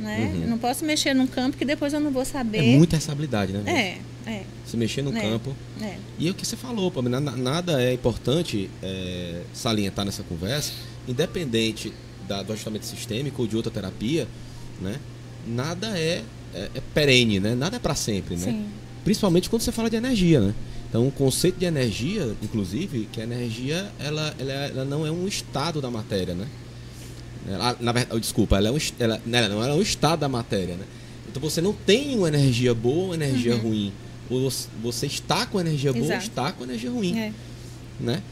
Né? Uhum. Não posso mexer num campo que depois eu não vou saber. É muita responsabilidade, né? É. É. Se mexer no é. campo. É. E é o que você falou, nada é importante é, salientar nessa conversa, independente da, do ajustamento sistêmico ou de outra terapia, né? Nada é, é, é perene, né? Nada é para sempre, né? Sim. Principalmente quando você fala de energia, né? Então, o conceito de energia, inclusive, que a energia ela, ela, ela não é um estado da matéria, né? Ela, na verdade, desculpa, ela, é um, ela, ela não é um estado da matéria, né? Então você não tem uma energia boa ou energia uhum. ruim. Você está com energia boa ou está com energia ruim. É. Né?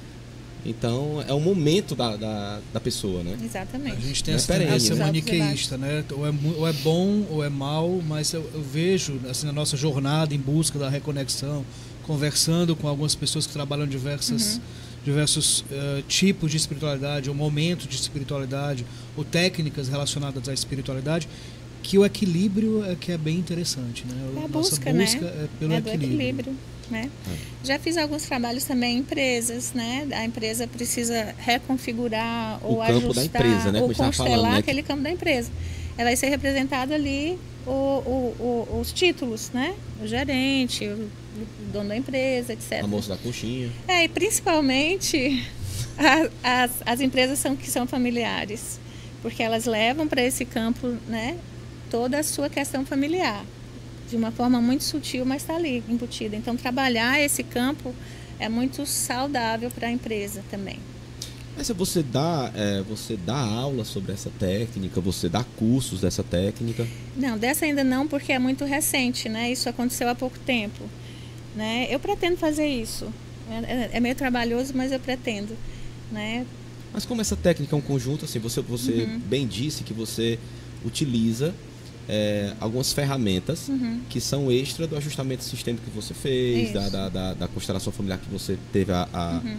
Então é o momento da, da, da, pessoa, né? Exatamente. A gente tem essa tendência né? maniqueísta, né? Ou é, ou é bom ou é mal, mas eu, eu, vejo assim, na nossa jornada em busca da reconexão, conversando com algumas pessoas que trabalham diversas, uhum. diversos uh, tipos de espiritualidade, ou momentos de espiritualidade, ou técnicas relacionadas à espiritualidade, que o equilíbrio é que é bem interessante, né? É a Nossa busca, busca né? é pelo é equilíbrio. equilíbrio né? É. Já fiz alguns trabalhos também em empresas, né? A empresa precisa reconfigurar o ou campo ajustar da empresa, né? ou constelar falando, né? aquele campo da empresa. Ela vai ser representado ali o, o, o, os títulos, né? O gerente, o, dono da empresa, etc. A moça da coxinha. É, e principalmente <laughs> as, as empresas são que são familiares, porque elas levam para esse campo, né, toda a sua questão familiar, de uma forma muito sutil, mas está ali embutida. Então, trabalhar esse campo é muito saudável para a empresa também. Mas você dá, é, você dá aula sobre essa técnica, você dá cursos dessa técnica? Não, dessa ainda não, porque é muito recente, né? Isso aconteceu há pouco tempo. Né? Eu pretendo fazer isso. É, é meio trabalhoso, mas eu pretendo. Né? Mas como essa técnica é um conjunto, assim, você, você uhum. bem disse que você utiliza é, algumas ferramentas uhum. que são extra do ajustamento sistêmico que você fez, da, da, da, da, constelação familiar que você teve a, a uhum.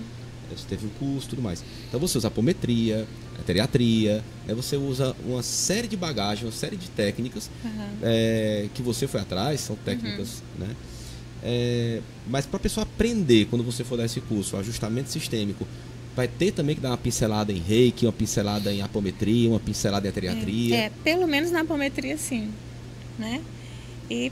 teve o curso tudo mais. Então você usa apometria, a teriatria, né? você usa uma série de bagagens, uma série de técnicas uhum. é, que você foi atrás, são técnicas, uhum. né? É, mas para a pessoa aprender, quando você for dar esse curso, o ajustamento sistêmico, vai ter também que dar uma pincelada em reiki, uma pincelada em apometria, uma pincelada em ateriatria. É, é pelo menos na apometria sim, né? E,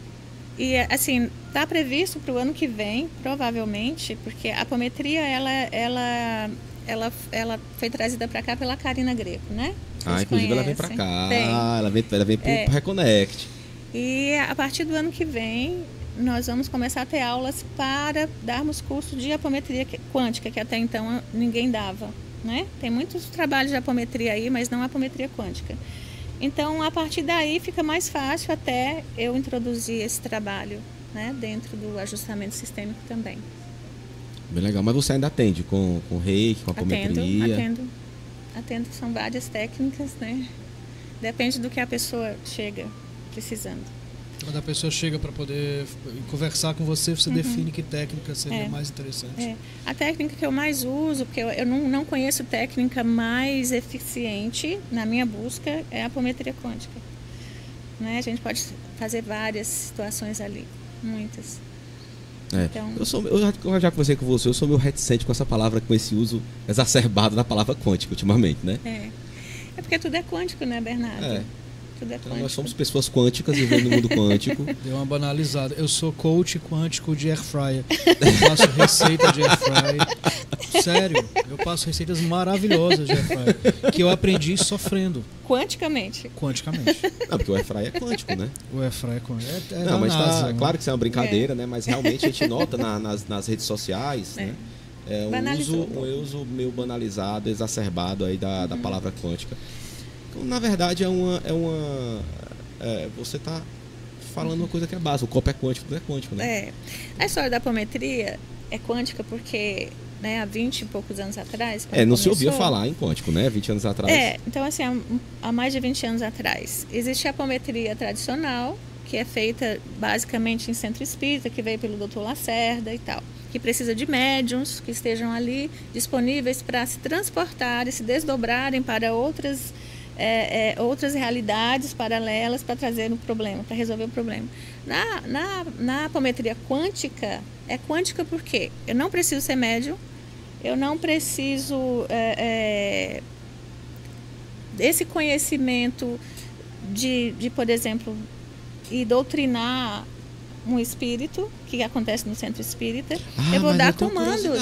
e assim, está previsto para o ano que vem, provavelmente, porque a apometria, ela, ela, ela, ela foi trazida para cá pela Karina Greco, né? Vocês ah, inclusive conhecem? ela vem para cá, ela vem, ela vem para o é. Reconnect. E a partir do ano que vem, nós vamos começar a ter aulas para darmos curso de apometria quântica, que até então ninguém dava. Né? Tem muitos trabalhos de apometria aí, mas não apometria quântica. Então, a partir daí fica mais fácil até eu introduzir esse trabalho né, dentro do ajustamento sistêmico também. Bem legal. Mas você ainda atende com, com reiki, com apometria? Atendo, atendo. Atendo, são várias técnicas, né? Depende do que a pessoa chega precisando. Quando a pessoa chega para poder conversar com você, você uhum. define que técnica seria é. mais interessante. É. A técnica que eu mais uso, porque eu, eu não, não conheço técnica mais eficiente na minha busca, é a apometria quântica. Né? A gente pode fazer várias situações ali, muitas. É. Então... Eu, sou, eu, já, eu já conversei com você, eu sou meio reticente com essa palavra, com esse uso exacerbado da palavra quântica ultimamente, né? É. É porque tudo é quântico, né, Bernardo? É. Tudo é então, nós somos pessoas quânticas vivendo no mundo quântico. <laughs> Deu uma banalizada. Eu sou coach quântico de air fryer. Eu faço receita de air fryer. Sério, eu passo receitas maravilhosas de air fryer. Que eu aprendi sofrendo. Quanticamente. Quanticamente. Não, porque o air fryer é quântico, né? O air fryer é quântico. É, é Não, mas tá, NASA, tá, claro que isso é uma brincadeira, é. né? Mas realmente a gente nota na, nas, nas redes sociais, é. né? É um uso, um uso meio banalizado, exacerbado aí da, da uhum. palavra quântica. Na verdade, é uma. É uma é, você está falando uma coisa que é básica. O copo é quântico, tudo é quântico, né? É. A história da apometria é quântica porque né, há 20 e poucos anos atrás. É, não começou, se ouvia falar em quântico, né? 20 anos atrás. É, então assim, há, há mais de 20 anos atrás. Existe a apometria tradicional, que é feita basicamente em centro espírita, que veio pelo doutor Lacerda e tal. Que precisa de médiums que estejam ali disponíveis para se transportarem, se desdobrarem para outras é, é, outras realidades paralelas para trazer o problema, para resolver o problema. Na, na, na apometria quântica, é quântica porque eu não preciso ser médium, eu não preciso é, é, esse conhecimento de, de, por exemplo, e doutrinar um espírito, que acontece no centro espírita. Ah, eu vou dar comandos.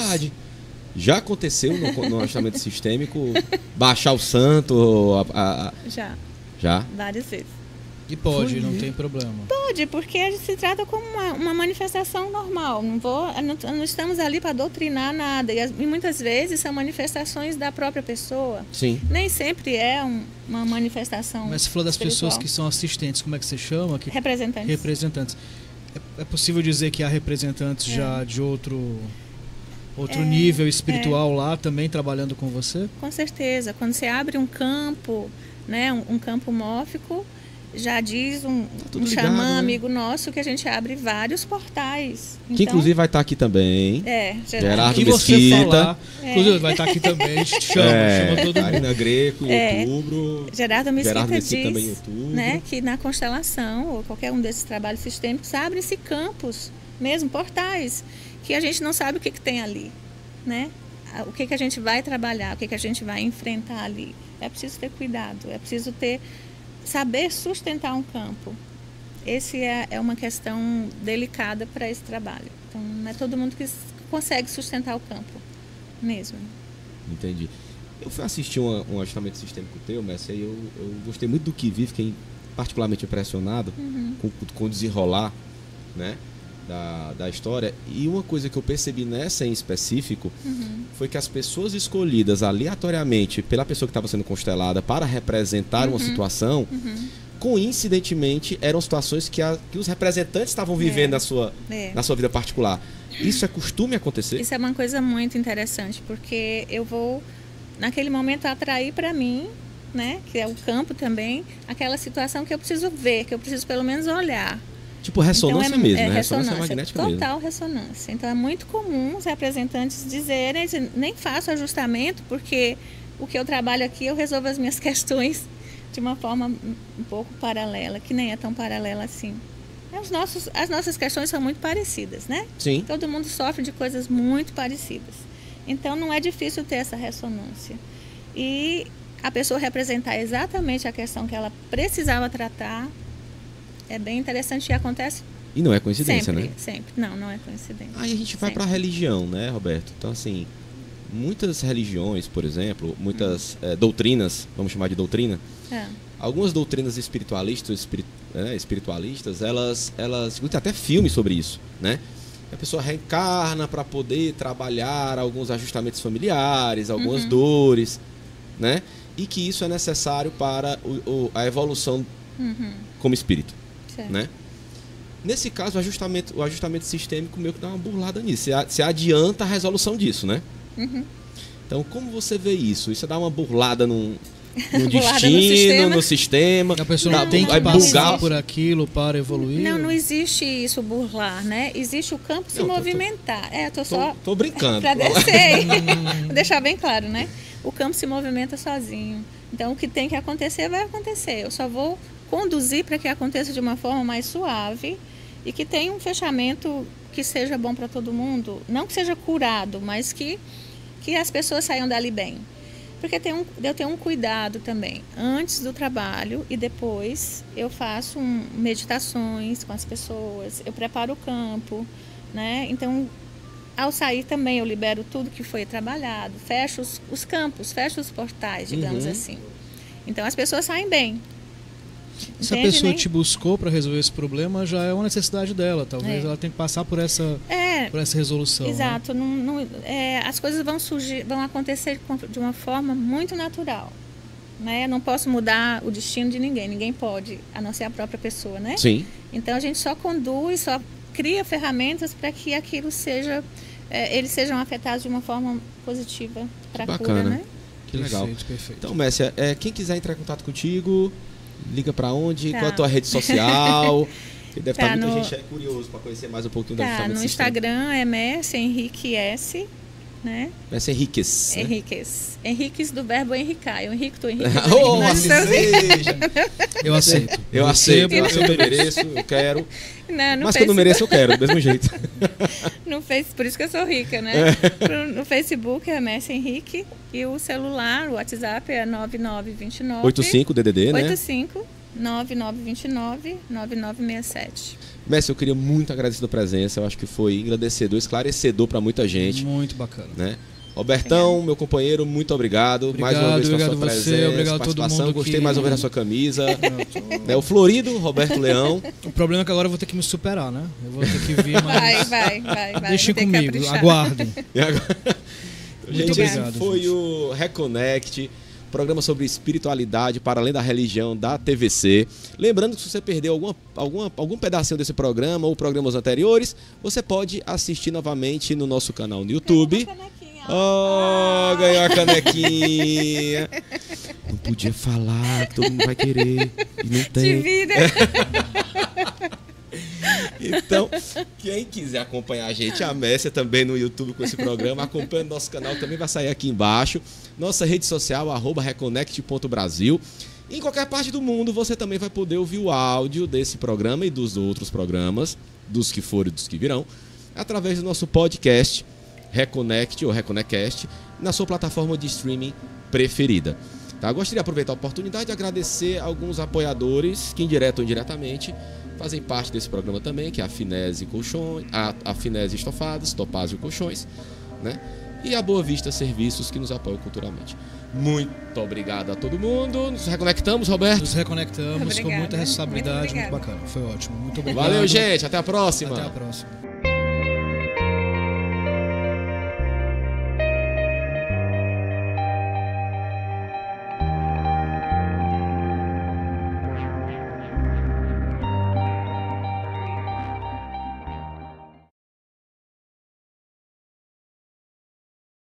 Já aconteceu no, no orçamento sistêmico baixar o santo? A, a, Já. Já? Várias vezes. E pode, não tem problema. Pode, porque se trata como uma, uma manifestação normal. Não, vou, não, não estamos ali para doutrinar nada. E, e, muitas vezes são manifestações da própria pessoa. Sim. Nem sempre é um, uma manifestação. Mas você falou das espiritual. pessoas que são assistentes, como é que você chama? Que... Representantes. Representantes. É, é possível dizer que há representantes é. já de outro outro é, nível espiritual é. lá também trabalhando com você? Com certeza. Quando você abre um campo, né, um, um campo mófico, já diz um, tá um xamã né? amigo nosso que a gente abre vários portais. Que então, inclusive vai estar aqui também. É, Gerardo, Gerardo Mesquita. É. Inclusive vai estar aqui também. Chama, é, chama todo Karina Greco em é, outubro. Gerardo Mesquita, Gerardo Mesquita diz outubro. Né, que na constelação, ou qualquer um desses trabalhos sistêmicos, abrem-se campos, mesmo portais que a gente não sabe o que, que tem ali, né? O que, que a gente vai trabalhar, o que, que a gente vai enfrentar ali. É preciso ter cuidado, é preciso ter saber sustentar um campo. Esse é, é uma questão delicada para esse trabalho. Então, não é todo mundo que consegue sustentar o campo mesmo. Entendi. Eu fui assistir um, um ajustamento sistêmico teu, Messi, e eu, eu gostei muito do que vi, fiquei particularmente impressionado Uhum. com, com o desenrolar né, da, da história. E uma coisa que eu percebi nessa em específico Uhum. foi que as pessoas escolhidas aleatoriamente pela pessoa que estava sendo constelada para representar uma situação, Uhum. coincidentemente eram situações que, a- que os representantes estavam vivendo É. na, sua, É. na sua vida particular. Isso é costume acontecer? Isso é uma coisa muito interessante, porque eu vou, naquele momento, atrair para mim, né, que é o campo também, aquela situação que eu preciso ver, que eu preciso pelo menos olhar. Tipo ressonância então, é, mesmo, é né? Ressonância, ressonância, magnética mesmo. total ressonância. Então é muito comum os representantes dizerem, "Dizem, nem faço ajustamento, porque o que eu trabalho aqui eu resolvo as minhas <laughs> questões de uma forma um pouco paralela, que nem é tão paralela assim. É, Os nossos, as nossas questões são muito parecidas, né? Sim. Todo mundo sofre de coisas muito parecidas. Então não é difícil ter essa ressonância. E a pessoa representar exatamente a questão que ela precisava tratar é bem interessante e acontece E não é coincidência, sempre, né? sempre. Não, não é coincidência. Aí a gente vai para a religião, né, Roberto? Então, assim, muitas religiões, por exemplo, muitas Hum. eh, doutrinas, vamos chamar de doutrina, É. algumas doutrinas espiritualistas, espiri- né, espiritualistas, elas, elas, tem até filmes sobre isso, né? A pessoa reencarna para poder trabalhar alguns ajustamentos familiares, algumas Uhum. dores, né? E que isso é necessário para o- o- a evolução Uhum. como espírito Certo. né? Nesse caso, o ajustamento, o ajustamento sistêmico meio que dá uma burlada nisso. Você, adianta a resolução disso, né? Uhum. Então, como você vê isso? Isso dá uma burlada num, <laughs> no Burlada no destino, sistema. no sistema. A pessoa não, dá- tem que vai bugar. por aquilo para evoluir. Não, não existe isso burlar, né? Existe o campo se Não, tô- tô- movimentar. É, tô só Tô, tô brincando. para descer. <laughs> Vou deixar bem claro, né? O campo se movimenta sozinho. Então, o que tem que acontecer, vai acontecer. Eu só vou conduzir para que aconteça de uma forma mais suave e que tenha um fechamento que seja bom para todo mundo. Não que seja curado, mas que, que as pessoas saiam dali bem. Porque tem um, eu tenho um cuidado também. Antes do trabalho e depois eu faço um, meditações com as pessoas, eu preparo o campo, né? Então, ao sair também eu libero tudo que foi trabalhado, fecho os, os campos, fecho os portais, digamos Uhum. assim. Então as pessoas saem bem. Se a pessoa né? te buscou para resolver esse problema, já é uma necessidade dela. Talvez É. ela tenha que passar por essa, É, por essa resolução. né? Exato, não, não- é, as coisas vão surgir, vão acontecer de uma forma muito natural. Né? Eu não posso mudar o destino de ninguém, ninguém pode, a não ser a própria pessoa, né? Sim. Então a gente só conduz, só cria ferramentas para que aquilo seja, é, eles sejam afetados de uma forma positiva para a cura, bacana. né? Que legal. Perfeito, perfeito. Então, Messia, é, quem quiser entrar em contato contigo, liga pra onde? Tá. Qual a tua rede social? <laughs> Porque deve Tá, estar muita no- gente aí curioso para conhecer mais um pouquinho Tá, ajustamento no sistêmico. Instagram é Messi Henrique S, né? Messia Henriques. né? Henriques. Henriques do verbo enricar. Eu enrico, tu enrique. <laughs> oh, Nós assim seja. Eu aceito. Eu aceito, eu, recebo, eu mereço, eu quero. Não, no Mas que eu não Facebook- mereço, eu quero, do mesmo jeito. <laughs> No face, por isso que eu sou rica, né? É. No Facebook é Messi Henrique e o celular, o WhatsApp é 9929 85 DDD, né? 85 9929 9967. Messi, eu queria muito agradecer a presença. Eu acho que foi engrandecedor, esclarecedor para muita gente, Muito bacana. né? Robertão, meu companheiro, muito obrigado, mais uma Obrigado, vez pela obrigado sua você, presença, obrigado a todo participação. mundo Gostei que- mais uma vez da sua camisa. <laughs> Tô- né? O Florido, Roberto Leão. O problema é que agora eu vou ter que me superar, né? Eu vou ter que vir <laughs> mais. Vai, vai, vai, vai. <laughs> Deixem comigo, aguardem. Agora- Muito gente, obrigado, esse foi gente. o Reconnect, programa sobre espiritualidade para além da religião da TVC. Lembrando que se você perdeu alguma, alguma, algum pedacinho desse programa ou programas anteriores, você pode assistir novamente no nosso canal no YouTube. Oh, ganhou a canequinha. Não podia falar, todo mundo vai querer. E não Te tem. <laughs> <laughs> Então, quem quiser acompanhar a gente, a Messia também no YouTube com esse programa, acompanha o nosso canal, também vai sair aqui embaixo. Nossa rede social, arroba reconnect.brasil. Em qualquer parte do mundo, você também vai poder ouvir o áudio desse programa e dos outros programas, dos que foram e dos que virão, através do nosso podcast Reconnect ou Reconnectcast, na sua plataforma de streaming preferida. Tá? Gostaria de aproveitar a oportunidade de agradecer alguns apoiadores que, indireto ou indiretamente, fazem parte desse programa também, que é a Finese Colchões, a, a Finese Estofados, Topázio Colchões, né? e a Boa Vista Serviços, que nos apoiam culturalmente. Muito obrigado a todo mundo. Nos reconectamos, Roberto. Nos reconectamos com Obrigada. muita responsabilidade, Muito muito, bacana. Foi ótimo. Muito obrigado. Valeu, gente. Até a próxima. Até a próxima.